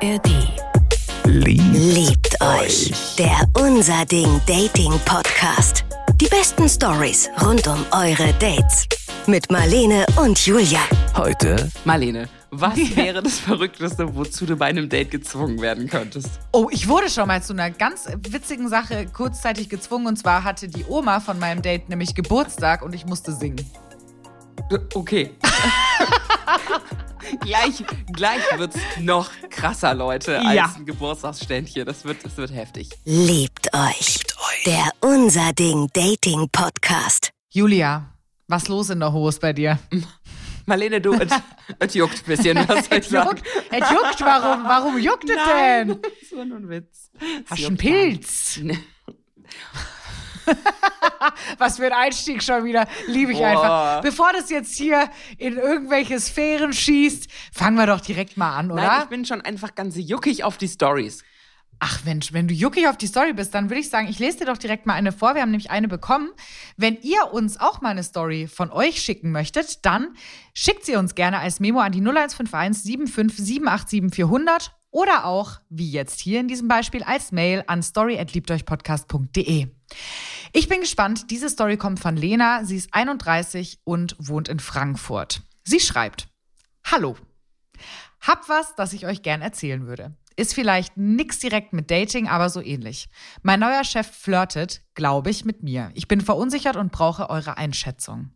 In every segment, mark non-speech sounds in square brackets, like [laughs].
ARD. Liebt, Liebt euch. Der Unser Ding Dating Podcast. Die besten Stories rund um eure Dates. Mit Marlene und Julia. heute Marlene, was wäre das Verrückteste, wozu du bei einem Date gezwungen werden könntest? Oh, ich wurde schon mal zu einer ganz witzigen Sache kurzzeitig gezwungen. Und zwar hatte die Oma von meinem Date nämlich Geburtstag und ich musste singen. Okay. [laughs] gleich, gleich wird's noch krasser, Leute, als Ja. ein Geburtstagsständchen. Das wird, das wird heftig. Liebt euch. Der Unser Ding Dating Podcast. Julia, was los in der Hose bei dir? Marlene, du, es, es juckt ein bisschen, [laughs] was soll ich Es sagen? juckt, es juckt, warum, warum juckt es denn? das war nur ein Witz. Es Hast du einen Pilz? [laughs] Was für ein Einstieg schon wieder. Liebe ich Boah. einfach. Bevor das jetzt hier in irgendwelche Sphären schießt, fangen wir doch direkt mal an, oder? Nein, ich bin schon einfach ganz juckig auf die Stories. Ach Mensch, wenn du juckig auf die Story bist, dann würde ich sagen, ich lese dir doch direkt mal eine vor. Wir haben nämlich eine bekommen. Wenn ihr uns auch mal eine Story von euch schicken möchtet, dann schickt sie uns gerne als Memo an die 0151 75 787 400 oder auch, wie jetzt hier in diesem Beispiel, als Mail an story@liebteuchpodcast.de. Ich bin gespannt. Diese Story kommt von Lena. Sie ist 31 und wohnt in Frankfurt. Sie schreibt: Hallo. Hab was, das ich euch gern erzählen würde. Ist vielleicht nix direkt mit Dating, aber so ähnlich. Mein neuer Chef flirtet, glaube ich, mit mir. Ich bin verunsichert und brauche eure Einschätzung.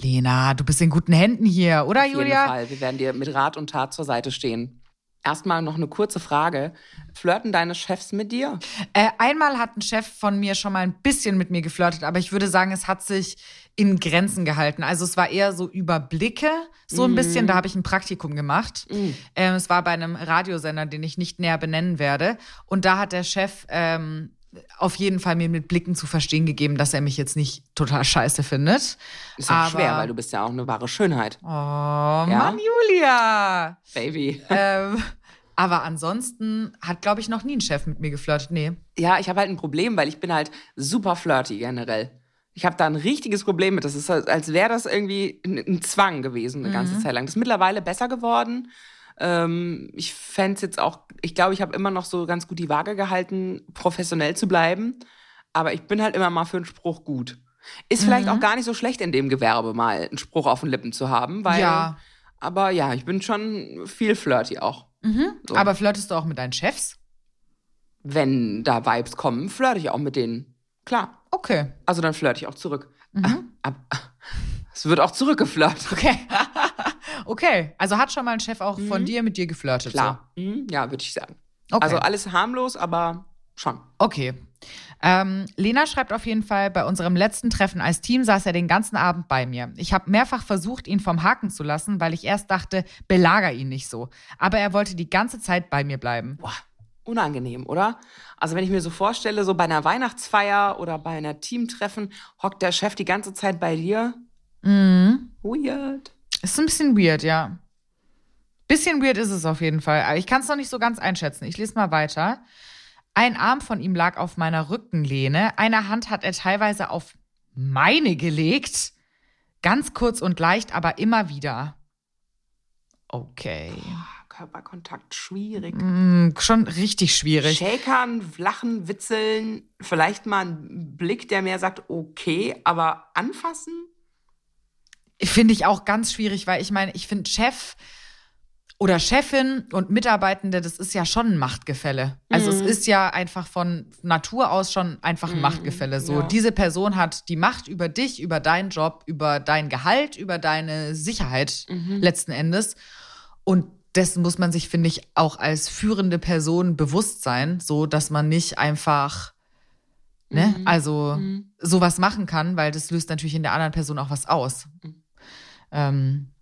Lena, du bist in guten Händen hier, oder Auf jeden Julia? Fall. Wir werden dir mit Rat und Tat zur Seite stehen. Erstmal noch eine kurze Frage. Flirten deine Chefs mit dir? Äh, einmal hat ein Chef von mir schon mal ein bisschen mit mir geflirtet, aber ich würde sagen, es hat sich in Grenzen gehalten. Also es war eher so über Blicke, so ein bisschen. Da habe ich ein Praktikum gemacht. Ähm, es war bei einem Radiosender, den ich nicht näher benennen werde. Und da hat der Chef ähm, auf jeden Fall mir mit Blicken zu verstehen gegeben, dass er mich jetzt nicht total scheiße findet. Ist ja Aber- schwer, weil du bist ja auch eine wahre Schönheit. Oh, Mann, Julia! Baby. ähm, aber ansonsten hat, glaube ich, noch nie ein Chef mit mir geflirtet. Nee. Ja, ich habe halt ein Problem, weil ich bin halt super flirty generell. Ich habe da ein richtiges Problem mit. Das ist, als wäre das irgendwie ein, Zwang gewesen eine ganze Zeit lang. Das ist mittlerweile besser geworden. Ähm, ich fände jetzt auch, ich glaube, ich habe immer noch so ganz gut die Waage gehalten, professionell zu bleiben. Aber ich bin halt immer mal für einen Spruch gut. Ist vielleicht auch gar nicht so schlecht in dem Gewerbe mal einen Spruch auf den Lippen zu haben, weil. Ja. Aber ja, ich bin schon viel flirty auch. So. Aber flirtest du auch mit deinen Chefs? Wenn da Vibes kommen, flirte ich auch mit denen. Klar. Okay. Also dann flirte ich auch zurück. Ab- Es wird auch zurückgeflirtet. Okay. [laughs] okay. Also hat schon mal ein Chef auch von dir mit dir geflirtet? Klar. Mhm, Ja, würde ich sagen. Okay. Also alles harmlos, aber schon. So. Okay. Ähm, Lena schreibt auf jeden Fall, bei unserem letzten Treffen als Team saß er den ganzen Abend bei mir. Ich habe mehrfach versucht, ihn vom Haken zu lassen, weil ich erst dachte, belager ihn nicht so. Aber er wollte die ganze Zeit bei mir bleiben. Boah, unangenehm, oder? Also wenn ich mir so vorstelle, so bei einer Weihnachtsfeier oder bei einer Teamtreffen hockt der Chef die ganze Zeit bei dir. Mhm. Weird. Ist ein bisschen weird, ja. Bisschen weird ist es auf jeden Fall. Aber ich kann es noch nicht so ganz einschätzen. Ich lese mal weiter. Ein Arm von ihm lag auf meiner Rückenlehne. Eine Hand hat er teilweise auf meine gelegt. Ganz kurz und leicht, aber immer wieder. Okay. Körperkontakt, schwierig. Hm, schon richtig schwierig. Shakern, lachen, witzeln, vielleicht mal ein Blick, der mir sagt, okay, aber anfassen? Finde ich auch ganz schwierig, weil ich meine, ich finde Chef oder Chefin und Mitarbeitende, das ist ja schon ein Machtgefälle. Also es ist ja einfach von Natur aus schon einfach ein Machtgefälle. So, ja. diese Person hat die Macht über dich, über deinen Job, über dein Gehalt, über deine Sicherheit letzten Endes. Und dessen muss man sich, finde ich, auch als führende Person bewusst sein, so dass man nicht einfach ne, also sowas machen kann, weil das löst natürlich in der anderen Person auch was aus. Ähm,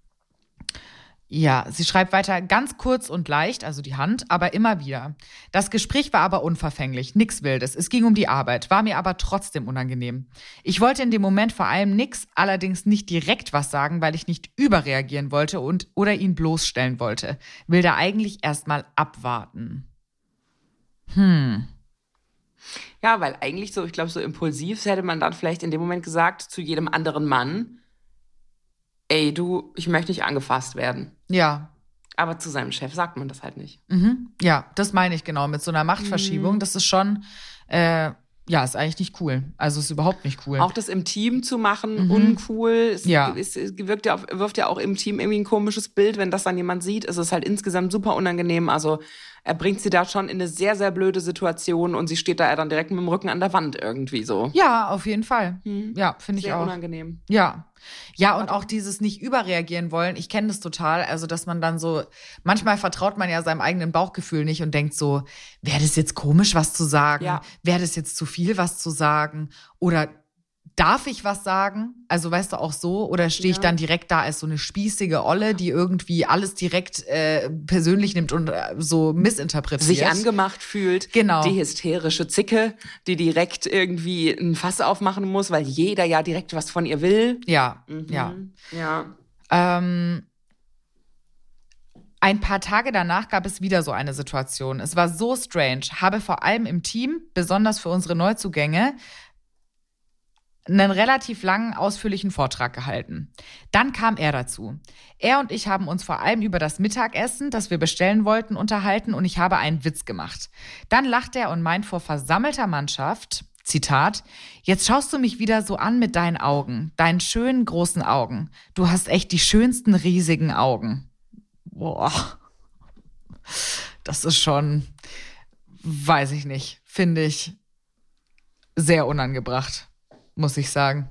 ja, sie schreibt weiter, ganz kurz und leicht, also die Hand, aber immer wieder. Das Gespräch war aber unverfänglich, nix Wildes. Es ging um die Arbeit, war mir aber trotzdem unangenehm. Ich wollte in dem Moment vor allem nix, allerdings nicht direkt was sagen, weil ich nicht überreagieren wollte und oder ihn bloßstellen wollte. Will da eigentlich erstmal abwarten. Ja, weil eigentlich so, ich glaube, so impulsiv hätte man dann vielleicht in dem Moment gesagt zu jedem anderen Mann, ey, du, ich möchte nicht angefasst werden. Ja, Aber zu seinem Chef sagt man das halt nicht. Mhm. Ja, das meine ich genau. Mit so einer Machtverschiebung, Mhm. das ist schon, äh, ja, ist eigentlich nicht cool. Also ist überhaupt nicht cool. Auch das im Team zu machen, uncool. Es, Mhm. Ja. es, es wirkt ja, wirft ja auch im Team irgendwie ein komisches Bild. Wenn das dann jemand sieht, ist es halt insgesamt super unangenehm. Also er bringt sie da schon in eine sehr, sehr blöde Situation und sie steht da dann direkt mit dem Rücken an der Wand irgendwie so. ja, auf jeden Fall. Ja, finde ich Sehr auch. unangenehm. Ja. Ja, und auch dieses nicht überreagieren wollen. Ich kenne das total. Also, dass man dann so, manchmal vertraut man ja seinem eigenen Bauchgefühl nicht und denkt so, wäre das jetzt komisch, was zu sagen? Ja. Wäre das jetzt zu viel, was zu sagen? Oder darf ich was sagen? Also, weißt du, auch so? Oder stehe ich Ja. dann direkt da als so eine spießige Olle, die irgendwie alles direkt äh, persönlich nimmt und äh, so missinterpretiert? Sich angemacht fühlt. Genau. Die hysterische Zicke, die direkt irgendwie ein Fass aufmachen muss, weil jeder ja direkt was von ihr will. Ja, Mhm. ja. Ja. Ähm, ein paar Tage danach gab es wieder so eine Situation. Es war so strange. Habe vor allem im Team, besonders für unsere Neuzugänge, einen relativ langen, ausführlichen Vortrag gehalten. Dann kam er dazu. Er und ich haben uns vor allem über das Mittagessen, das wir bestellen wollten, unterhalten und ich habe einen Witz gemacht. Dann lacht er und meint vor versammelter Mannschaft, Zitat, jetzt schaust du mich wieder so an mit deinen Augen, deinen schönen großen Augen. Du hast echt die schönsten riesigen Augen. Boah. Das ist schon, weiß ich nicht, finde ich sehr unangebracht, muss ich sagen.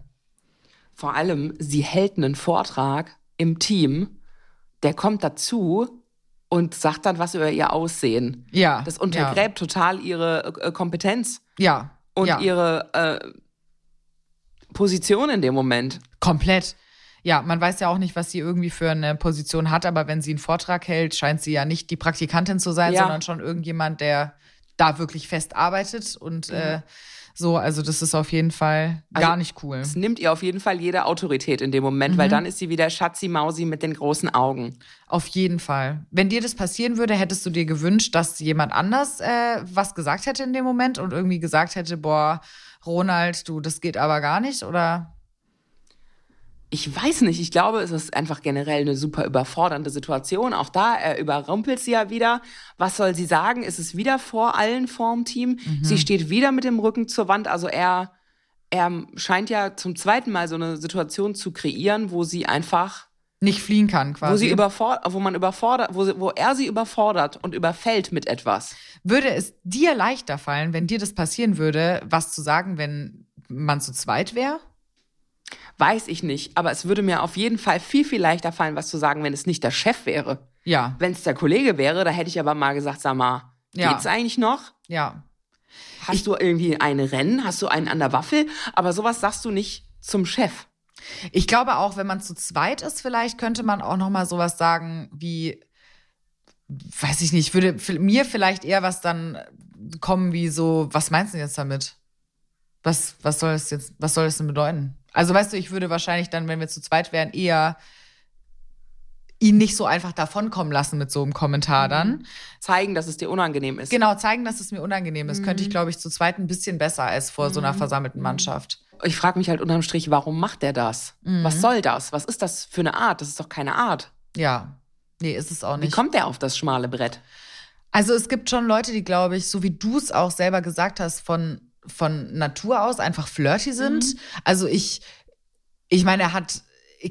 Vor allem, sie hält einen Vortrag im Team, der kommt dazu und sagt dann was über ihr Aussehen. Ja. Das untergräbt total ihre äh, Kompetenz Ja. und ja. ihre äh, Position in dem Moment. Komplett. Ja, man weiß ja auch nicht, was sie irgendwie für eine Position hat, aber wenn sie einen Vortrag hält, scheint sie ja nicht die Praktikantin zu sein, Ja. sondern schon irgendjemand, der da wirklich fest arbeitet und äh, so. Also das ist auf jeden Fall Also, gar nicht cool. Es nimmt ihr auf jeden Fall jede Autorität in dem Moment, Mhm. weil dann ist sie wieder Schatzi-Mausi mit den großen Augen. Auf jeden Fall. Wenn dir das passieren würde, hättest du dir gewünscht, dass jemand anders äh, was gesagt hätte in dem Moment und irgendwie gesagt hätte, boah, Ronald, du, das geht aber gar nicht, oder? Ich weiß nicht, ich glaube, es ist einfach generell eine super überfordernde Situation. Auch da, er überrumpelt sie ja wieder. Was soll sie sagen? Es ist wieder vor allen vorm Team. Mhm. Sie steht wieder mit dem Rücken zur Wand. Also er, er scheint ja zum zweiten Mal so eine Situation zu kreieren, wo sie einfach, Nicht fliehen kann quasi. wo sie überfordert, wo man überfordert, wo, sie, wo er sie überfordert und überfällt mit etwas. Würde es dir leichter fallen, wenn dir das passieren würde, was zu sagen, wenn man zu zweit wäre? Weiß ich nicht, aber es würde mir auf jeden Fall viel, viel leichter fallen, was zu sagen, wenn es nicht der Chef wäre. Ja, Wenn es der Kollege wäre, da hätte ich aber mal gesagt, sag mal, Ja. geht's eigentlich noch? ja. Hast du irgendwie ein Rennen? Hast du einen an der Waffel? Aber sowas sagst du nicht zum Chef. Ich glaube auch, wenn man zu zweit ist, vielleicht könnte man auch noch mal sowas sagen wie, weiß ich nicht, würde mir vielleicht eher was dann kommen wie so, was meinst du denn jetzt damit? Was, was soll es jetzt, was soll das denn bedeuten? Also weißt du, ich würde wahrscheinlich dann, wenn wir zu zweit wären, eher ihn nicht so einfach davonkommen lassen mit so einem Kommentar dann. Zeigen, dass es dir unangenehm ist. Genau, zeigen, dass es mir unangenehm ist, könnte ich, glaube ich, zu zweit ein bisschen besser als vor so einer versammelten Mannschaft. Ich frage mich halt unterm Strich, warum macht der das? Mhm. Was soll das? Was ist das für eine Art? Das ist doch keine Art. Ja. Nee, ist es auch Wie nicht. kommt der auf das schmale Brett? Also es gibt schon Leute, die, glaube ich, so wie du es auch selber gesagt hast, von, von Natur aus einfach flirty sind. Also ich, ich meine, er hat,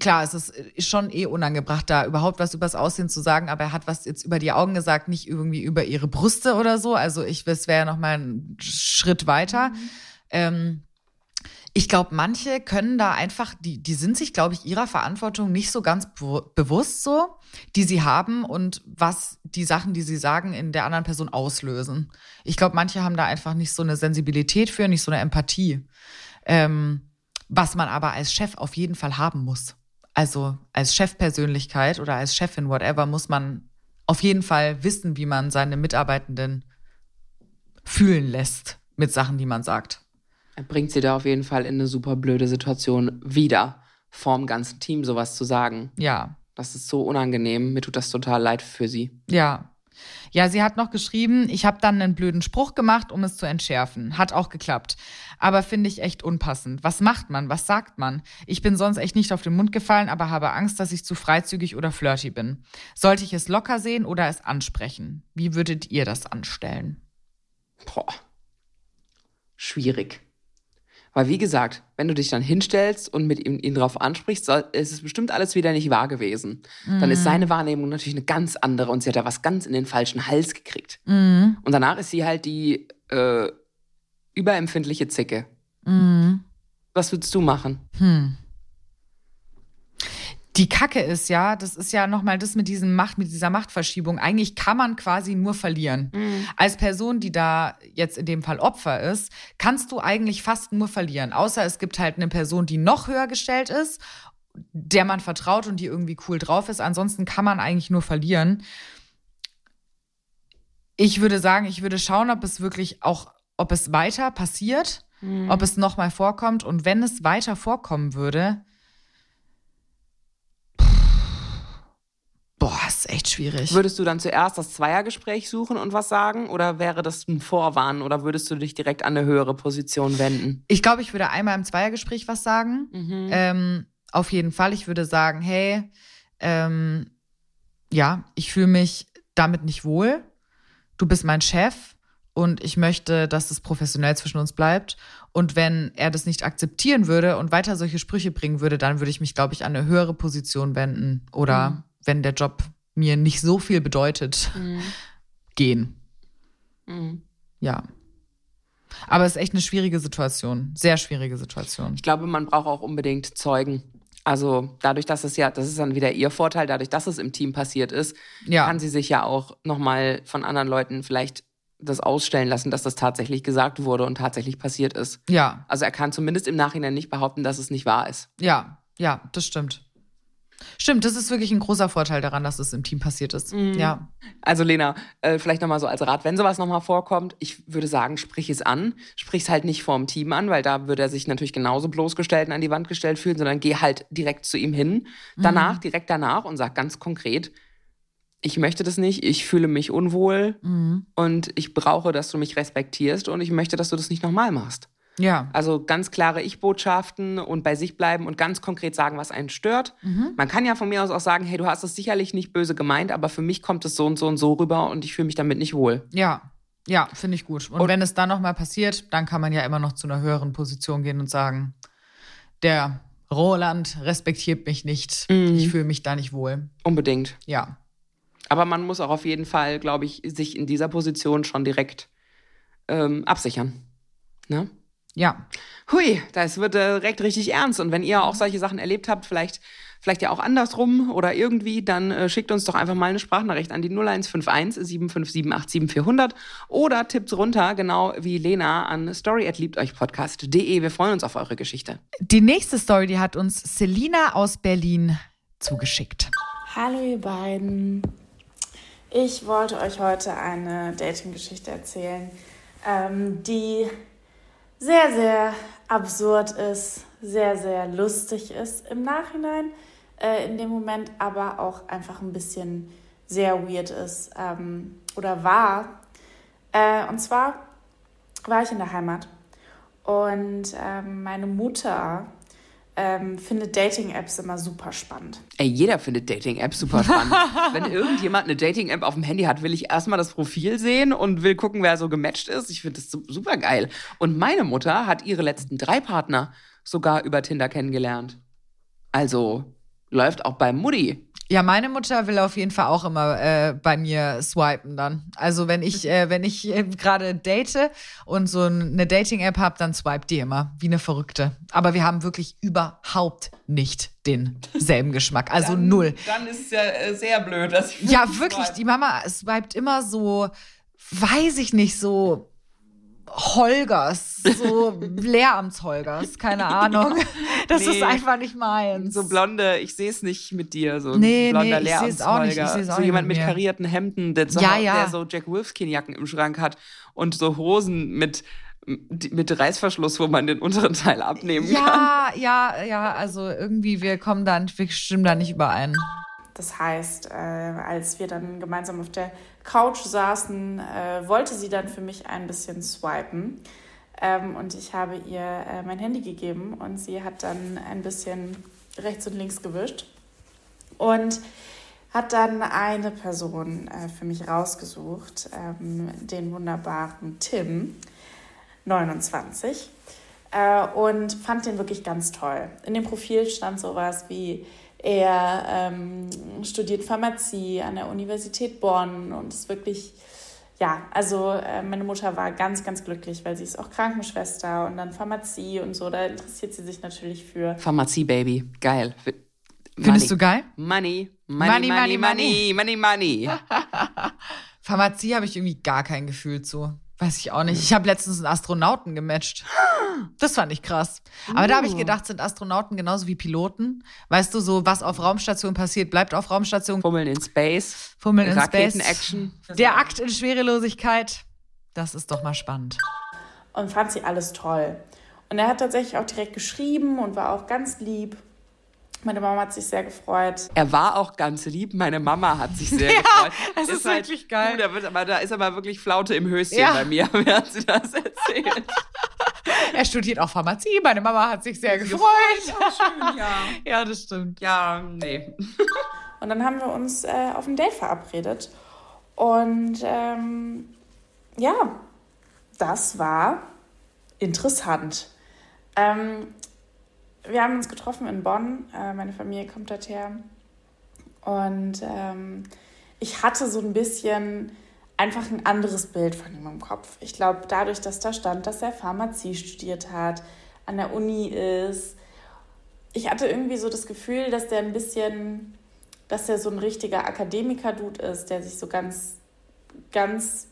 klar, es ist schon eh unangebracht, da überhaupt was übers Aussehen zu sagen, aber er hat was jetzt über die Augen gesagt, nicht irgendwie über ihre Brüste oder so. Also ich, es wäre ja noch mal ein Schritt weiter. Ähm, ich glaube, manche können da einfach, die, die sind sich, glaube ich, ihrer Verantwortung nicht so ganz be bewusst so, die sie haben und was die Sachen, die sie sagen, in der anderen Person auslösen. Ich glaube, manche haben da einfach nicht so eine Sensibilität für, nicht so eine Empathie. Ähm, was man aber als Chef auf jeden Fall haben muss. Also als Chefpersönlichkeit oder als Chefin, whatever, muss man auf jeden Fall wissen, wie man seine Mitarbeitenden fühlen lässt mit Sachen, die man sagt. Bringt sie da auf jeden Fall in eine super blöde Situation wieder, vorm ganzen Team sowas zu sagen. Ja, Das ist so unangenehm. Mir tut das total leid für sie. Ja. Ja, sie hat noch geschrieben, ich habe dann einen blöden Spruch gemacht, um es zu entschärfen. Hat auch geklappt. Aber finde ich echt unpassend. Was macht man? Was sagt man? Ich bin sonst echt nicht auf den Mund gefallen, aber habe Angst, dass ich zu freizügig oder flirty bin. Sollte ich es locker sehen oder es ansprechen? Wie würdet ihr das anstellen? Boah. Schwierig. Weil wie gesagt, wenn du dich dann hinstellst und mit ihm ihn drauf ansprichst, soll, ist es bestimmt alles wieder nicht wahr gewesen. Mhm. Dann ist seine Wahrnehmung natürlich eine ganz andere und sie hat da was ganz in den falschen Hals gekriegt. Mhm. Und danach ist sie halt die äh, überempfindliche Zicke. Mhm. Was würdest du machen? Hm die Kacke ist ja, das ist ja nochmal das mit diesem Macht, mit dieser Machtverschiebung. Eigentlich kann man quasi nur verlieren. Mhm. Als Person, die da jetzt in dem Fall Opfer ist, kannst du eigentlich fast nur verlieren. Außer es gibt halt eine Person, die noch höher gestellt ist, der man vertraut und die irgendwie cool drauf ist. Ansonsten kann man eigentlich nur verlieren. Ich würde sagen, ich würde schauen, ob es wirklich auch, ob es weiter passiert, mhm. ob es nochmal vorkommt. Und wenn es weiter vorkommen würde, Boah, ist echt schwierig. Würdest du dann zuerst das Zweiergespräch suchen und was sagen? Oder wäre das ein Vorwarnen? Oder würdest du dich direkt an eine höhere Position wenden? Ich glaube, ich würde einmal im Zweiergespräch was sagen. Mhm. Ähm, auf jeden Fall. Ich würde sagen, hey, ähm, ja, ich fühle mich damit nicht wohl. Du bist mein Chef und ich möchte, dass es professionell zwischen uns bleibt. Und wenn er das nicht akzeptieren würde und weiter solche Sprüche bringen würde, dann würde ich mich, glaube ich, an eine höhere Position wenden oder mhm wenn der Job mir nicht so viel bedeutet, mhm. gehen. Mhm. Ja. Aber es ist echt eine schwierige Situation. Sehr schwierige Situation. Ich glaube, man braucht auch unbedingt Zeugen. Also dadurch, dass es ja, das ist dann wieder ihr Vorteil, dadurch, dass es im Team passiert ist, ja. kann sie sich ja auch nochmal von anderen Leuten vielleicht das ausstellen lassen, dass das tatsächlich gesagt wurde und tatsächlich passiert ist. Ja. Also er kann zumindest im Nachhinein nicht behaupten, dass es nicht wahr ist. Ja, ja, das stimmt. Stimmt, das ist wirklich ein großer Vorteil daran, dass es im Team passiert ist. Mhm. Ja. Also Lena, äh, vielleicht nochmal so als Rat, wenn sowas nochmal vorkommt, ich würde sagen, sprich es an. Sprich es halt nicht vorm Team an, weil da würde er sich natürlich genauso bloßgestellt und an die Wand gestellt fühlen, sondern geh halt direkt zu ihm hin. Danach, mhm. direkt danach und sag ganz konkret, ich möchte das nicht, ich fühle mich unwohl mhm. und ich brauche, dass du mich respektierst und ich möchte, dass du das nicht nochmal machst. Ja. Also ganz klare Ich-Botschaften und bei sich bleiben und ganz konkret sagen, was einen stört. Mhm. Man kann ja von mir aus auch sagen, hey, du hast es sicherlich nicht böse gemeint, aber für mich kommt es so und so und so rüber und ich fühle mich damit nicht wohl. Ja. Ja, finde ich gut. Und, und wenn es dann nochmal passiert, dann kann man ja immer noch zu einer höheren Position gehen und sagen, der Roland respektiert mich nicht. Mhm. Ich fühle mich da nicht wohl. Unbedingt. Ja. Aber man muss auch auf jeden Fall, glaube ich, sich in dieser Position schon direkt ähm, absichern. Ne? Ja. Hui, das wird äh, direkt richtig ernst. Und wenn ihr auch solche Sachen erlebt habt, vielleicht, vielleicht ja auch andersrum oder irgendwie, dann äh, schickt uns doch einfach mal eine Sprachnachricht an die 0151 757 400 oder tippt runter, genau wie Lena, an story@liebteuchpodcast.de. Wir freuen uns auf eure Geschichte. Die nächste Story, die hat uns Selina aus Berlin zugeschickt. Hallo ihr beiden. Ich wollte euch heute eine Dating-Geschichte erzählen, ähm, die sehr, sehr absurd ist, sehr, sehr lustig ist im Nachhinein, äh, in dem Moment aber auch einfach ein bisschen sehr weird ist ähm, oder war. Äh, und zwar war ich in der Heimat und ähm, meine Mutter ähm, findet Dating-Apps immer super spannend. Ey, jeder findet Dating-Apps super spannend. [laughs] Wenn irgendjemand eine Dating-App auf dem Handy hat, will ich erstmal das Profil sehen und will gucken, wer so gematcht ist. Ich finde das super geil. Und meine Mutter hat ihre letzten drei Partner sogar über Tinder kennengelernt. Also läuft auch bei Mutti. Ja, meine Mutter will auf jeden Fall auch immer äh, bei mir swipen dann. Also wenn ich, äh, wenn ich äh, gerade date und so eine Dating-App habe, dann swipe die immer wie eine Verrückte. Aber wir haben wirklich überhaupt nicht denselben Geschmack. Also dann, null. Dann ist es ja äh, sehr blöd, dass ich. Ja, [laughs] wirklich. Swipe. Die Mama swipet immer so, weiß ich nicht, so Holgers, so [laughs] Lehramtsholgers, keine Ahnung. Das nee, ist einfach nicht meins. So blonde, ich sehe es nicht mit dir, so nee, blonder nee, Lehramtsholger. So jemand mit, mit karierten Hemden, der, so, ja, ja. der so Jack Wolfskin-Jacken im Schrank hat und so Hosen mit mit Reißverschluss, wo man den unteren Teil abnehmen ja, kann. Ja, ja, ja, also irgendwie, wir kommen dann, wir stimmen da nicht überein. Das heißt, äh, als wir dann gemeinsam auf der Couch saßen, äh, wollte sie dann für mich ein bisschen swipen. Ähm, und ich habe ihr äh, mein Handy gegeben und sie hat dann ein bisschen rechts und links gewischt und hat dann eine Person äh, für mich rausgesucht, ähm, den wunderbaren Tim, 29, äh, und fand den wirklich ganz toll. In dem Profil stand sowas wie, er ähm, studiert Pharmazie an der Universität Bonn und ist wirklich ja, also äh, meine Mutter war ganz, ganz glücklich, weil sie ist auch Krankenschwester und dann Pharmazie und so. Da interessiert sie sich natürlich für. Pharmazie, Baby. Geil. Findest du geil? Money, money, money, money, money, money. money. [laughs] Pharmazie habe ich irgendwie gar kein Gefühl zu. Weiß ich auch nicht. Ich habe letztens einen Astronauten gematcht. Das fand ich krass. Aber da habe ich gedacht, sind Astronauten genauso wie Piloten? Weißt du, so was auf Raumstation passiert, bleibt auf Raumstation. Fummeln in Space. Fummeln in Space. Raketen-Action. Der Akt in Schwerelosigkeit. Das ist doch mal spannend. Und fand sie alles toll. Und er hat tatsächlich auch direkt geschrieben und war auch ganz lieb. Meine Mama hat sich sehr gefreut. Er war auch ganz lieb. Meine Mama hat sich sehr [laughs] Ja, gefreut. es ist wirklich geil. Gut, da, wird aber, da ist aber wirklich Flaute im Höschen Ja. bei mir, [laughs] während sie das erzählt. Er studiert auch Pharmazie. Meine Mama hat sich sehr gefreut. schön, ja. [laughs] Ja, das stimmt. Ja, nee. Und dann haben wir uns äh, auf ein Date verabredet. Und ähm, ja, das war interessant. Ähm, wir haben uns getroffen in Bonn. Äh, meine Familie kommt dort her. Und ähm, ich hatte so ein bisschen einfach ein anderes Bild von ihm im Kopf. Ich glaube, dadurch, dass da stand, dass er Pharmazie studiert hat, an der Uni ist. Ich hatte irgendwie so das Gefühl, dass der ein bisschen, dass der so ein richtiger Akademiker-Dude ist, der sich so ganz, ganz,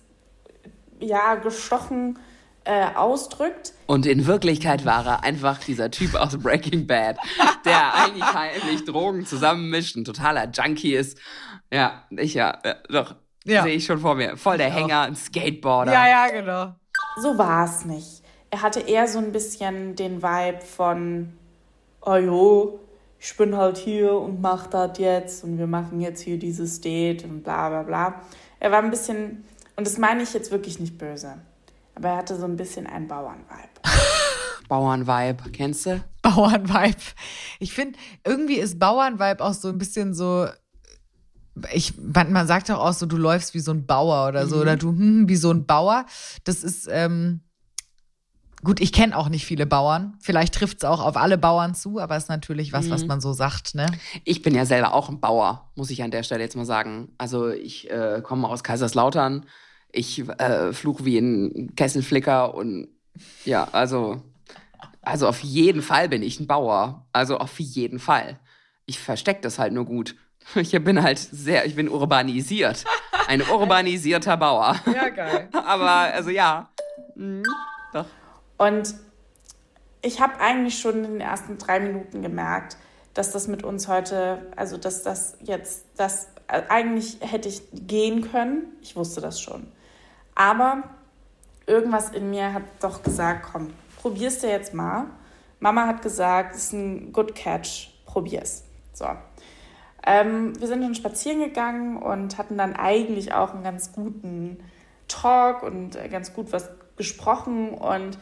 ja, gestochen äh, ausdrückt. Und in Wirklichkeit war er einfach dieser Typ aus Breaking Bad, der eigentlich heimlich Drogen zusammenmischt, ein totaler Junkie ist. Ja, ich ja, äh, doch, Ja. sehe ich schon vor mir. Voll der Ich auch. Hänger, ein Skateboarder. Ja, ja, genau. So war es nicht. Er hatte eher so ein bisschen den Vibe von, oh jo, ich bin halt hier und mach das jetzt und wir machen jetzt hier dieses Date und bla bla bla. Er war ein bisschen, und das meine ich jetzt wirklich nicht böse, aber er hatte so ein bisschen einen Bauernvibe. [laughs] Bauernvibe, kennst du? Bauernvibe. Ich finde, irgendwie ist Bauernvibe auch so ein bisschen so. Ich, man, man sagt doch auch so, du läufst wie so ein Bauer oder so, oder du hm, wie so ein Bauer. Das ist, ähm, gut, ich kenne auch nicht viele Bauern. Vielleicht trifft es auch auf alle Bauern zu, aber ist natürlich was, was man so sagt, ne? Ich bin ja selber auch ein Bauer, muss ich an der Stelle jetzt mal sagen. Also ich äh, komme aus Kaiserslautern. Ich äh, fluche wie ein Kesselflicker und ja, also, also auf jeden Fall bin ich ein Bauer. Also auf jeden Fall. Ich verstecke das halt nur gut. [laughs] Ich bin halt sehr, ich bin urbanisiert. Ein urbanisierter Bauer. [laughs] Ja, geil. [laughs] Aber also ja. Mhm, doch. Und ich habe eigentlich schon in den ersten drei Minuten gemerkt, dass das mit uns heute, also dass das jetzt, das äh, eigentlich hätte ich gehen können. Ich wusste das schon. Aber irgendwas in mir hat doch gesagt, komm, probier's dir jetzt mal. Mama hat gesagt, es ist ein Good Catch, probier's. So. Ähm, wir sind dann spazieren gegangen und hatten dann eigentlich auch einen ganz guten Talk und äh, ganz gut was gesprochen und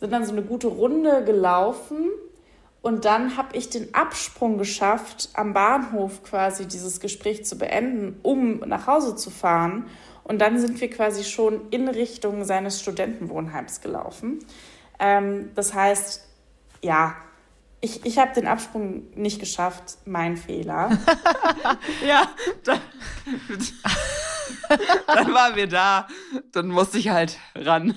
sind dann so eine gute Runde gelaufen. Und dann habe ich den Absprung geschafft, am Bahnhof quasi dieses Gespräch zu beenden, um nach Hause zu fahren. Und dann sind wir quasi schon in Richtung seines Studentenwohnheims gelaufen. Ähm, das heißt, ja, ich, ich habe den Absprung nicht geschafft, mein Fehler. [laughs] Ja, dann, [laughs] dann waren wir da. Dann musste ich halt ran.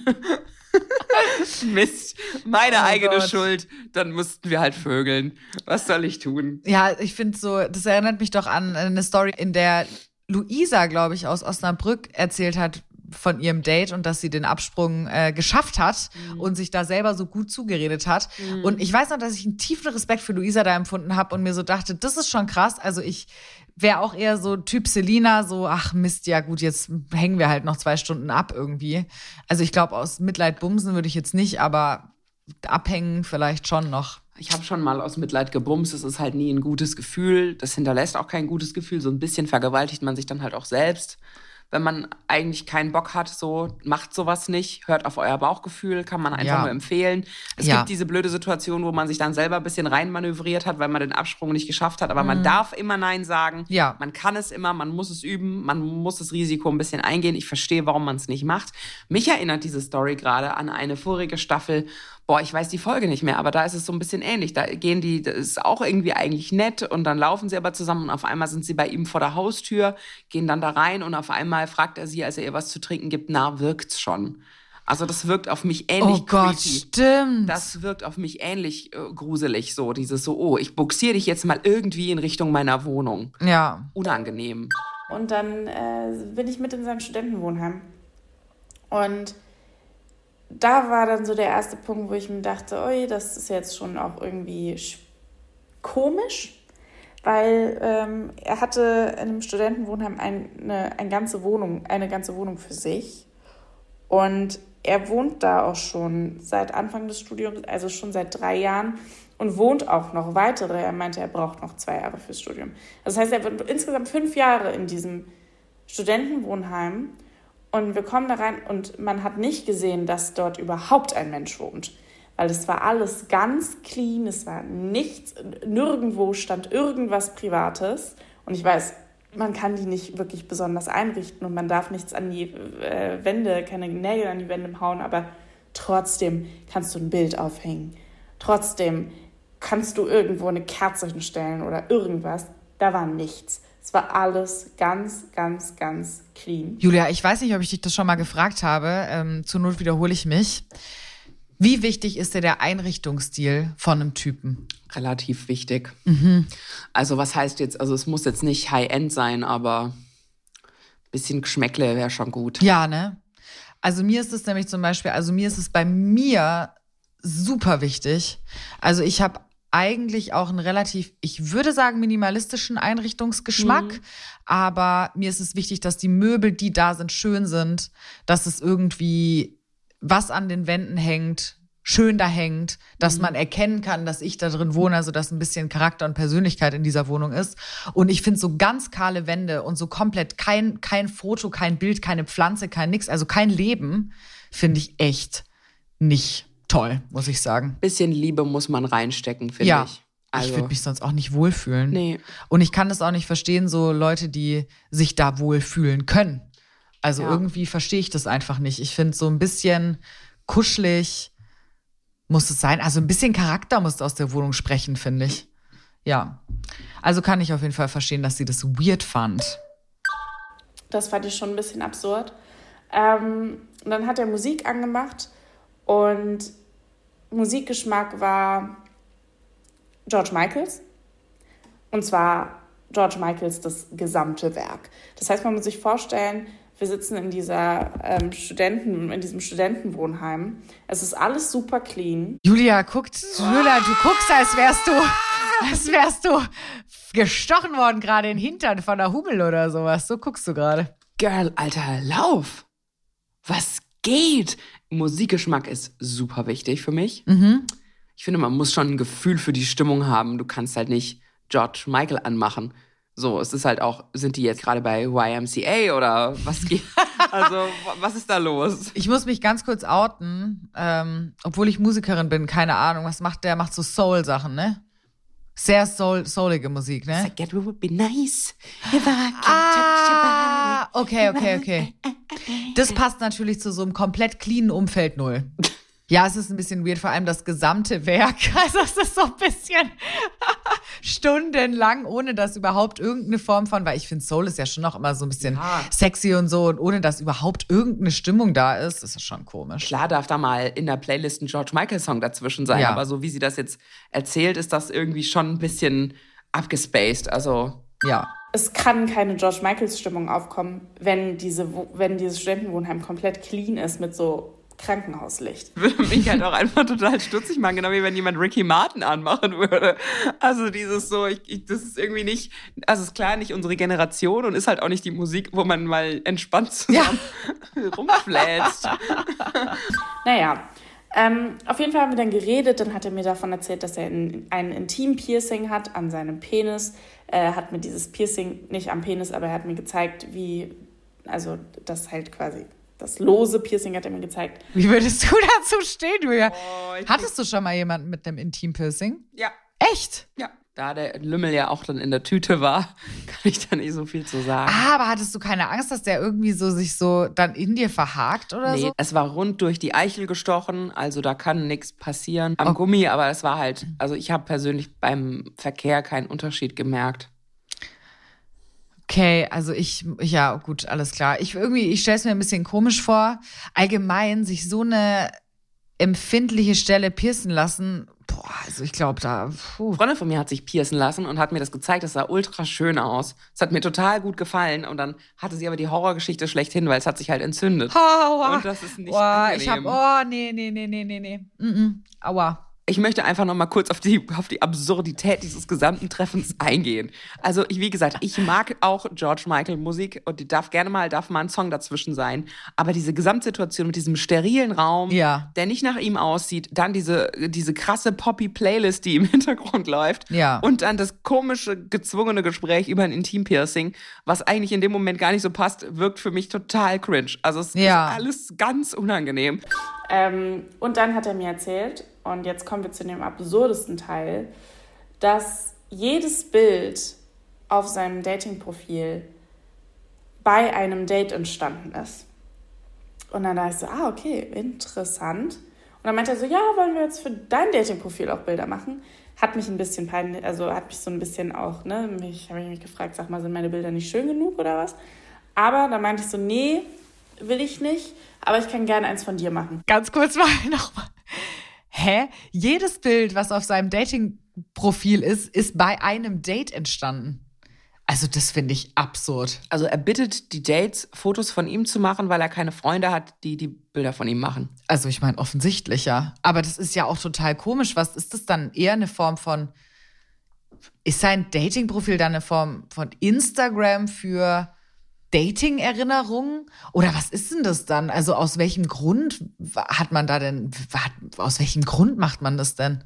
[laughs] Mist, meine Oh eigene Gott. Schuld. Dann mussten wir halt vögeln. Was soll ich tun? Ja, ich finde so, das erinnert mich doch an eine Story, in der Luisa, glaube ich, aus Osnabrück erzählt hat von ihrem Date und dass sie den Absprung äh, geschafft hat und sich da selber so gut zugeredet hat. Und ich weiß noch, dass ich einen tiefen Respekt für Luisa da empfunden habe und mir so dachte, das ist schon krass. Also ich wäre auch eher so Typ Selina, so, ach Mist, ja gut, jetzt hängen wir halt noch zwei Stunden ab irgendwie. Also ich glaube, aus Mitleid bumsen würde ich jetzt nicht, aber abhängen vielleicht schon noch. Ich habe schon mal aus Mitleid gebumst. Es ist halt nie ein gutes Gefühl. Das hinterlässt auch kein gutes Gefühl. So ein bisschen vergewaltigt man sich dann halt auch selbst wenn man eigentlich keinen Bock hat, so macht sowas nicht, hört auf euer Bauchgefühl, kann man einfach Ja. nur empfehlen. Es Ja. gibt diese blöde Situation, wo man sich dann selber ein bisschen reinmanövriert hat, weil man den Absprung nicht geschafft hat, aber man darf immer Nein sagen. Mhm. Ja. Man kann es immer, man muss es üben, man muss das Risiko ein bisschen eingehen. Ich verstehe, warum man es nicht macht. Mich erinnert diese Story gerade an eine vorige Staffel. Boah, ich weiß die Folge nicht mehr, aber da ist es so ein bisschen ähnlich. Da gehen die, das ist auch irgendwie eigentlich nett und dann laufen sie aber zusammen und auf einmal sind sie bei ihm vor der Haustür, gehen dann da rein und auf einmal fragt er sie, als er ihr was zu trinken gibt, na, wirkt's schon? Also das wirkt auf mich ähnlich Oh Gott, creepy. stimmt. Das wirkt auf mich ähnlich äh, gruselig, so dieses so, oh, ich buxiere dich jetzt mal irgendwie in Richtung meiner Wohnung. ja. Unangenehm. Und dann äh, bin ich mit in seinem Studentenwohnheim. Und da war dann so der erste Punkt, wo ich mir dachte, oi, das ist jetzt schon auch irgendwie sch- komisch, weil ähm, er hatte in einem Studentenwohnheim eine, eine ganze Wohnung, eine ganze Wohnung für sich. Und er wohnt da auch schon seit Anfang des Studiums, also schon seit drei Jahren und wohnt auch noch weitere. Er meinte, er braucht noch zwei Jahre fürs Studium. Das heißt, er wird insgesamt fünf Jahre in diesem Studentenwohnheim und wir kommen da rein und man hat nicht gesehen, dass dort überhaupt ein Mensch wohnt. Weil es war alles ganz clean, es war nichts, nirgendwo stand irgendwas Privates. Und ich weiß, man kann die nicht wirklich besonders einrichten und man darf nichts an die äh, Wände, keine Nägel an die Wände hauen, aber trotzdem kannst du ein Bild aufhängen. Trotzdem kannst du irgendwo eine Kerze hinstellen oder irgendwas. Da war nichts. Es war alles ganz, ganz, ganz clean. Julia, ich weiß nicht, ob ich dich das schon mal gefragt habe. Ähm, zur Not wiederhole ich mich. Wie wichtig ist dir der Einrichtungsstil von einem Typen? Relativ wichtig. Also was heißt jetzt, also es muss jetzt nicht High-End sein, aber ein bisschen Geschmäckle wäre schon gut. Ja, ne? Also mir ist es nämlich zum Beispiel, also mir ist es bei mir super wichtig. Also ich habe eigentlich auch einen relativ, ich würde sagen, minimalistischen Einrichtungsgeschmack. Aber mir ist es wichtig, dass die Möbel, die da sind, schön sind, dass es irgendwie was an den Wänden hängt, schön da hängt, dass man erkennen kann, dass ich da drin wohne, also dass ein bisschen Charakter und Persönlichkeit in dieser Wohnung ist. Und ich finde so ganz kahle Wände und so komplett kein, kein Foto, kein Bild, keine Pflanze, kein nix, also kein Leben, finde ich echt nicht toll, muss ich sagen. Bisschen Liebe muss man reinstecken, finde Ja. ich. Also, ich würde mich sonst auch nicht wohlfühlen. Nee. Und ich kann das auch nicht verstehen, so Leute, die sich da wohlfühlen können. Also Ja. irgendwie verstehe ich das einfach nicht. Ich finde so ein bisschen kuschelig muss es sein. Also ein bisschen Charakter muss aus der Wohnung sprechen, finde ich. Ja. Also kann ich auf jeden Fall verstehen, dass sie das weird fand. Das fand ich schon ein bisschen absurd. Ähm, und dann hat er Musik angemacht und Musikgeschmack war George Michaels. Und zwar George Michaels das gesamte Werk. Das heißt, man muss sich vorstellen, wir sitzen in dieser ähm, Studenten, in diesem Studentenwohnheim. Es ist alles super clean. Julia guckt, Julia, du guckst, als wärst du, als wärst du gestochen worden gerade in den Hintern von der Hummel oder sowas. So guckst du gerade. Girl, Alter, lauf! Was geht? Musikgeschmack ist super wichtig für mich. Mhm. Ich finde, man muss schon ein Gefühl für die Stimmung haben. Du kannst halt nicht George Michael anmachen. So, es ist halt auch, sind die jetzt gerade bei YMCA oder was [laughs] geht? Also, wa- was ist da los? Ich muss mich ganz kurz outen, ähm, obwohl ich Musikerin bin, keine Ahnung. Was macht der? Macht so Soul-Sachen, ne? Sehr soul, soulige Musik, ne? Like, it would be nice if I can Ah, okay, okay, okay. Das passt natürlich zu so einem komplett cleanen Umfeld null. Ja, es ist ein bisschen weird, vor allem das gesamte Werk. [laughs] Also es ist so ein bisschen [laughs] stundenlang, ohne dass überhaupt irgendeine Form von, weil ich finde, Soul ist ja schon noch immer so ein bisschen Ja. sexy und so und ohne dass überhaupt irgendeine Stimmung da ist, ist das schon komisch. Klar darf da mal in der Playlist ein George Michael Song dazwischen sein, Ja. aber so wie sie das jetzt erzählt, ist das irgendwie schon ein bisschen abgespaced. Also, Ja. Es kann keine George Michaels Stimmung aufkommen, wenn, diese, wenn dieses Studentenwohnheim komplett clean ist mit so Krankenhauslicht. [laughs] würde mich halt auch einfach total stutzig machen, genau wie wenn jemand Ricky Martin anmachen würde. Also dieses so, ich, ich, das ist irgendwie nicht, also ist klar nicht unsere Generation und ist halt auch nicht die Musik, wo man mal entspannt zusammen [laughs] rumfläzt. Naja, Ähm, auf jeden Fall haben wir dann geredet. Dann hat er mir davon erzählt, dass er ein, ein Intim-Piercing hat an seinem Penis. Er hat mir dieses Piercing nicht am Penis, aber er hat mir gezeigt, wie, also das halt quasi das lose Piercing hat er mir gezeigt. Wie würdest du [laughs] dazu stehen, Julia? Oh, Hattest du schon mal jemanden mit einem Intim-Piercing? Ja. Echt? Ja. Da der Lümmel ja auch dann in der Tüte war, [laughs] kann ich da nicht so viel zu sagen. Ah, aber hattest du keine Angst, dass der irgendwie so sich so dann in dir verhakt oder nee, so? es war rund durch die Eichel gestochen, also da kann nichts passieren am oh. Gummi, aber es war halt, also ich habe persönlich beim Verkehr keinen Unterschied gemerkt. Okay, also ich, ja, gut, alles klar. Ich irgendwie, ich stelle es mir ein bisschen komisch vor, allgemein sich so eine empfindliche Stelle piercen lassen. Boah, also ich glaube da. Puh. Eine Freundin von mir hat sich piercen lassen und hat mir das gezeigt. Das sah ultra schön aus. Es hat mir total gut gefallen. Und dann hatte sie aber die Horrorgeschichte schlechthin, weil es hat sich halt entzündet. Aua. Und das ist nicht angenehm. Ich hab, oh, nee, nee, nee, nee, nee, nee. Mm -mm. Aua ich möchte einfach noch mal kurz auf die, auf die Absurdität dieses gesamten Treffens eingehen. Also, ich, wie gesagt, ich mag auch George Michael Musik und die darf gerne mal, darf mal ein Song dazwischen sein. Aber diese Gesamtsituation mit diesem sterilen Raum, ja. der nicht nach ihm aussieht, dann diese, diese krasse Poppy-Playlist, die im [laughs] Hintergrund läuft ja. und dann das komische, gezwungene Gespräch über ein Intim-Piercing, was eigentlich in dem Moment gar nicht so passt, wirkt für mich total cringe. Also, es ja. ist alles ganz unangenehm. Ähm, und dann hat er mir erzählt, und jetzt kommen wir zu dem absurdesten Teil, dass jedes Bild auf seinem Dating-Profil bei einem Date entstanden ist. Und dann dachte ich so, ah, okay, interessant. Und dann meinte er so, ja, wollen wir jetzt für dein Dating-Profil auch Bilder machen? Hat mich ein bisschen peinlich, also hat mich so ein bisschen auch, ne, mich habe ich mich gefragt, sag mal, sind meine Bilder nicht schön genug oder was? Aber dann meinte ich so, nee, will ich nicht, aber ich kann gerne eins von dir machen. Ganz kurz mal [laughs] nochmal hä? Jedes Bild, was auf seinem Dating-Profil ist, ist bei einem Date entstanden. Also das finde ich absurd. Also er bittet die Dates, Fotos von ihm zu machen, weil er keine Freunde hat, die die Bilder von ihm machen. Also ich meine offensichtlich ja. Aber das ist ja auch total komisch. Was ist das dann eher eine Form von? Ist sein Dating-Profil dann eine Form von Instagram für Dating-Erinnerungen? Oder was ist denn das dann? Also aus welchem Grund hat man da denn, aus welchem Grund macht man das denn?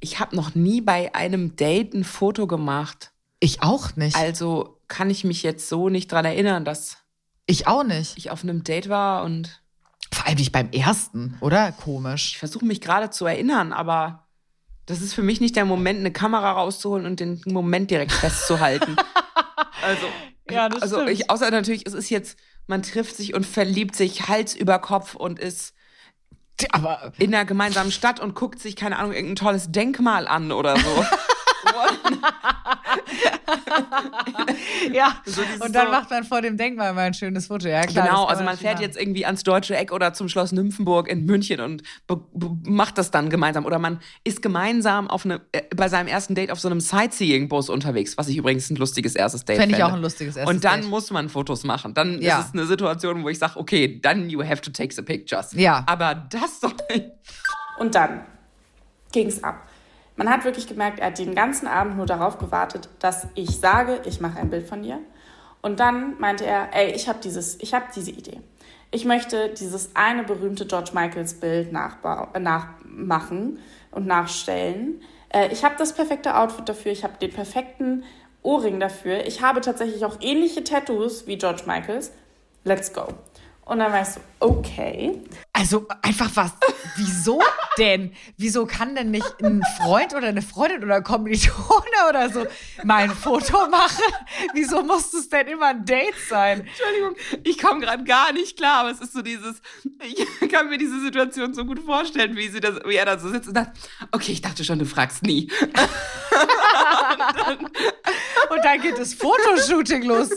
Ich habe noch nie bei einem Date ein Foto gemacht. Ich auch nicht. Also kann ich mich jetzt so nicht dran erinnern, dass ich auch nicht. Ich auf einem Date war und vor allem nicht beim ersten, oder? Komisch. Ich versuche mich gerade zu erinnern, aber das ist für mich nicht der Moment, eine Kamera rauszuholen und den Moment direkt festzuhalten. [laughs] also ja, das also stimmt. ich, außer natürlich, es ist jetzt, man trifft sich und verliebt sich Hals über Kopf und ist aber in einer gemeinsamen Stadt und guckt sich, keine Ahnung, irgendein tolles Denkmal an oder so. [laughs] [laughs] ja, so und dann so macht man vor dem Denkmal mal ein schönes Foto. Ja, klar, genau, also man fährt jetzt irgendwie ans Deutsche Eck oder zum Schloss Nymphenburg in München und macht das dann gemeinsam. Oder man ist gemeinsam auf eine, äh, bei seinem ersten Date auf so einem Sightseeing-Bus unterwegs, was ich übrigens ein lustiges erstes Date finde. Fände ich auch ein lustiges erstes Und dann Date. muss man Fotos machen. Dann ja. ist es eine Situation, wo ich sage, okay, dann you have to take the pictures. Ja. Aber das doch nicht. Und dann ging es ab. Man hat wirklich gemerkt, er hat den ganzen Abend nur darauf gewartet, dass ich sage, ich mache ein Bild von dir. Und dann meinte er, ey, ich habe habe diese Idee. Ich möchte dieses eine berühmte George Michaels Bild äh, nachmachen und nachstellen. Äh, ich habe das perfekte Outfit dafür, ich habe den perfekten Ohrring dafür. Ich habe tatsächlich auch ähnliche Tattoos wie George Michaels. Let's go. Und dann war ich so, okay. Also einfach was. Wieso [laughs] denn? Wieso kann denn nicht ein Freund oder eine Freundin oder ein Kommilitone [laughs] oder so mal ein Foto machen? Wieso muss es denn immer ein Date sein? Entschuldigung, ich komme gerade gar nicht klar, aber es ist so dieses, ich [laughs] kann mir diese Situation so gut vorstellen, wie, sie das, wie er da so sitzt und sagt, okay, ich dachte schon, du fragst nie. Und, dann, und dann geht das Fotoshooting los.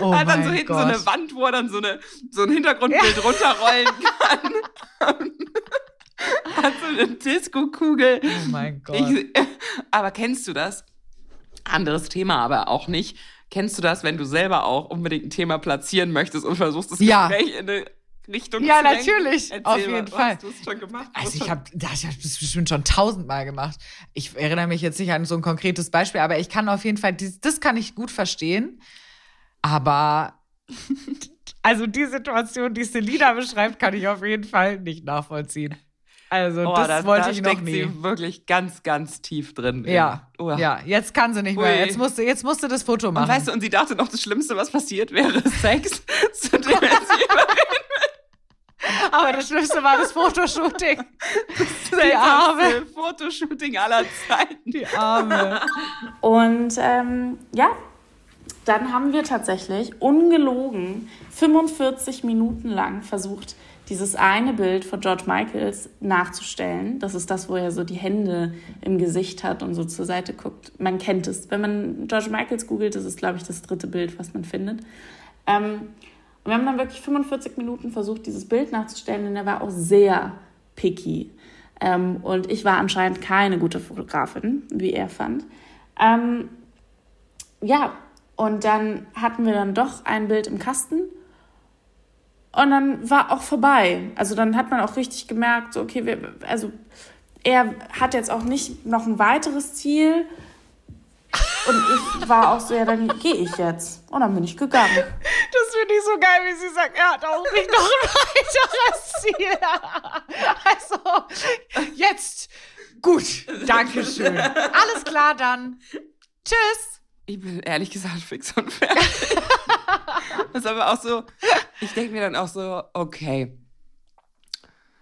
Oh hat dann so hinten Gott. so eine Wand, wo er dann so, eine, so ein Hintergrundbild ja. runterrollen [laughs] kann. hat so eine Disco-Kugel. Oh mein Gott. Ich, aber kennst du das? Anderes Thema, aber auch nicht. Kennst du das, wenn du selber auch unbedingt ein Thema platzieren möchtest und versuchst, das ja. Gespräch in eine Richtung ja, natürlich, Erzähl auf jeden Fall. Hast du es schon gemacht? Also ich habe das, hab das bestimmt schon tausendmal gemacht. Ich erinnere mich jetzt nicht an so ein konkretes Beispiel, aber ich kann auf jeden Fall, das kann ich gut verstehen. Aber [laughs] Also die Situation, die Selina beschreibt, kann ich auf jeden Fall nicht nachvollziehen. Also Oh, das da, wollte da ich noch nie. sie wirklich ganz, ganz tief drin. Ja, Oh. ja, jetzt kann sie nicht mehr. Ui. Jetzt musste, jetzt musste das Foto Und machen. weißt du, und sie dachte noch, das Schlimmste, was passiert wäre, [laughs] Sex. [laughs] Zu dem Aber das Schlimmste war das Fotoshooting. Die Arme. Fotoshooting aller Zeiten. Die Arme. Und ähm, ja, dann haben wir tatsächlich ungelogen 45 Minuten lang versucht, dieses eine Bild von George Michaels nachzustellen. Das ist das, wo er so die Hände im Gesicht hat und so zur Seite guckt. Man kennt es. Wenn man George Michaels googelt, das ist, glaube ich, das dritte Bild, was man findet. Ähm, und wir haben dann wirklich 45 Minuten versucht, dieses Bild nachzustellen, und er war auch sehr picky. Ähm, und ich war anscheinend keine gute Fotografin, wie er fand. Ähm, ja, und dann hatten wir dann doch ein Bild im Kasten. Und dann war auch vorbei. Also dann hat man auch richtig gemerkt, so, okay, wir, also er hat jetzt auch nicht noch ein weiteres Ziel. Und ich war auch so, ja, dann gehe ich jetzt. Und dann bin ich gegangen. Das finde ich so geil, wie sie sagt, er hat auch nicht noch [laughs] ein weiteres Ziel. [laughs] Also, jetzt. Gut, Dankeschön. Alles klar dann. Tschüss. Ich bin ehrlich gesagt fix und fertig. [laughs] das ist aber auch so, ich denke mir dann auch so, okay.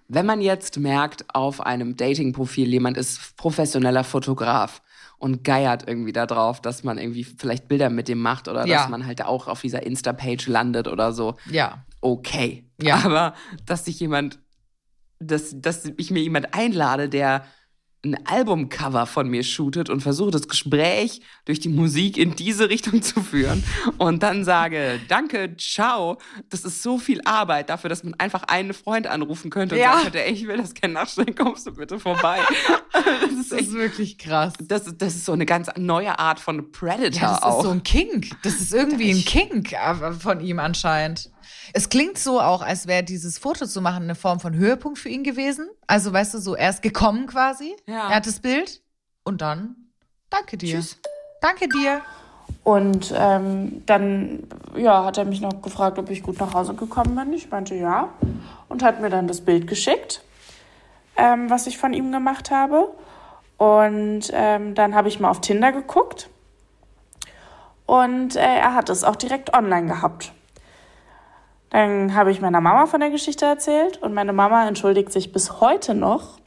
Wenn man jetzt merkt, auf einem Dating-Profil, jemand ist professioneller Fotograf und geiert irgendwie da drauf, dass man irgendwie vielleicht Bilder mit dem macht oder Ja. dass man halt auch auf dieser Insta-Page landet oder so, Ja. okay. Ja. Aber dass sich jemand, dass, dass ich mir jemand einlade, der ein Albumcover von mir shootet und versuche das Gespräch durch die Musik in diese Richtung zu führen und dann sage, danke, ciao, das ist so viel Arbeit dafür, dass man einfach einen Freund anrufen könnte und Ja. sagen könnte, ey, ich will das gerne nachstellen, kommst du bitte vorbei. [laughs] das, ist Das echt, ist wirklich krass. das, ist- das ist so eine ganz neue Art von Predator Ja, das auch. ist so ein Kink. Das ist irgendwie ein Kink äh, von ihm anscheinend. Es klingt so auch, als wäre dieses Foto zu machen eine Form von Höhepunkt für ihn gewesen. Also, weißt du, so er ist gekommen quasi. Ja. Er hat das Bild und dann danke dir. Tschüss. Danke dir. Und ähm, dann ja, hat er mich noch gefragt, ob ich gut nach Hause gekommen bin. Ich meinte ja. Und hat mir dann das Bild geschickt, ähm, was ich von ihm gemacht habe. Und ähm, dann habe ich mal auf Tinder geguckt. Und äh, er hat es auch direkt online gehabt. Dann habe ich meiner Mama von der Geschichte erzählt und meine Mama entschuldigt sich bis heute noch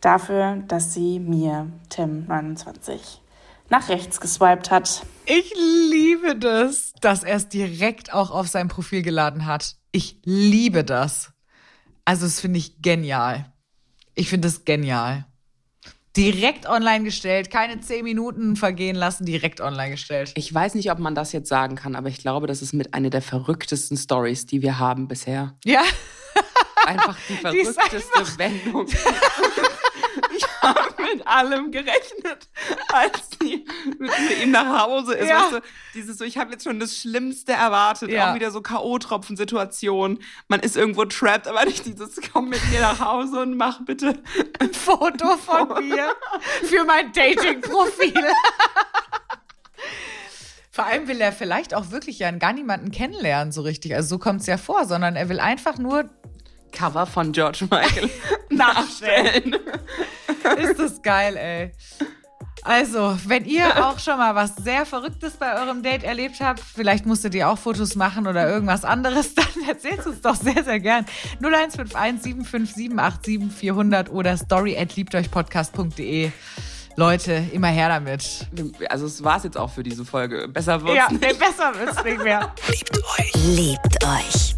dafür, dass sie mir Tim 29 nach rechts geswiped hat. Ich liebe das, dass er es direkt auch auf sein Profil geladen hat. Ich liebe das. Also, das finde ich genial. Ich finde es genial. Direkt online gestellt, keine zehn Minuten vergehen lassen, direkt online gestellt. Ich weiß nicht, ob man das jetzt sagen kann, aber ich glaube, das ist mit einer der verrücktesten Stories, die wir haben bisher. Ja, Einfach die [laughs] Die ist verrückteste Wendung. [laughs] Ich habe [laughs] mit allem gerechnet, als sie mit ihm nach Hause ist. Ja. Weißt du, dieses so, ich habe jetzt schon das Schlimmste erwartet. Ja. Auch wieder so K.O.-Tropfen-Situation. Man ist irgendwo trapped, aber nicht dieses, komm mit mir nach Hause und mach bitte. ein [laughs] Foto von mir für mein Dating-Profil. [laughs] Vor allem will er vielleicht auch wirklich ja gar niemanden kennenlernen, so richtig. Also so kommt es ja vor, sondern er will einfach nur Cover von George Michael [laughs] nachstellen. Ist das geil, ey. Also, wenn ihr auch schon mal was sehr Verrücktes bei eurem Date erlebt habt, vielleicht musstet ihr auch Fotos machen oder irgendwas anderes, [laughs] dann erzählt uns doch sehr, sehr gern. 0151 757 87 400 oder story at liebteuchpodcast.de. Leute, immer her damit. Also es war's jetzt auch für diese Folge. Besser wird's Ja, nicht. nee, besser wird's nicht mehr. Liebt euch. Liebt euch.